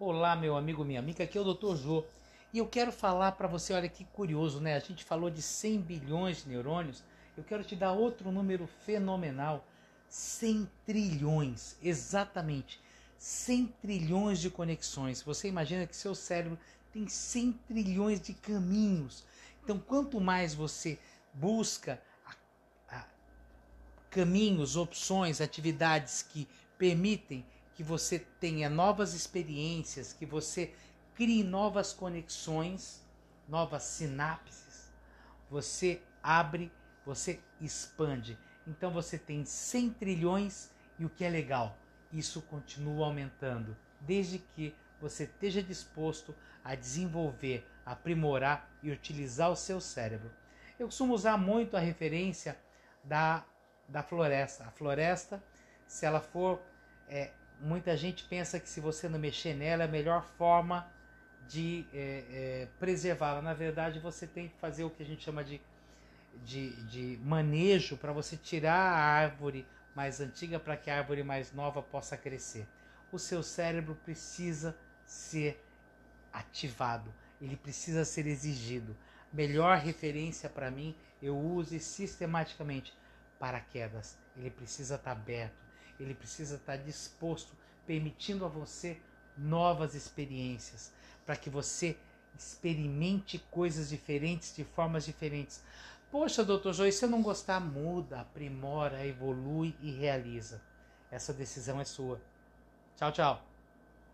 Olá, meu amigo, minha amiga, aqui é o Dr. Jô. E eu quero falar para você, olha que curioso, né? A gente falou de 100 bilhões de neurônios. Eu quero te dar outro número fenomenal: 100 trilhões, exatamente. 100 trilhões de conexões. Você imagina que seu cérebro tem 100 trilhões de caminhos. Então, quanto mais você busca a, a, caminhos, opções, atividades que permitem que você tenha novas experiências, que você crie novas conexões, novas sinapses, você abre, você expande. Então você tem 100 trilhões e o que é legal, isso continua aumentando, desde que você esteja disposto a desenvolver, aprimorar e utilizar o seu cérebro. Eu costumo usar muito a referência da, da floresta. A floresta, se ela for é, muita gente pensa que se você não mexer nela é a melhor forma de é, é, preservá-la. Na verdade, você tem que fazer o que a gente chama de, de, de manejo para você tirar a árvore mais antiga para que a árvore mais nova possa crescer. O seu cérebro precisa ser ativado, ele precisa ser exigido. Melhor referência para mim, eu use sistematicamente paraquedas. Ele precisa estar tá aberto ele precisa estar disposto, permitindo a você novas experiências, para que você experimente coisas diferentes de formas diferentes. Poxa, doutor Joy, se eu não gostar, muda, aprimora, evolui e realiza. Essa decisão é sua. Tchau, tchau.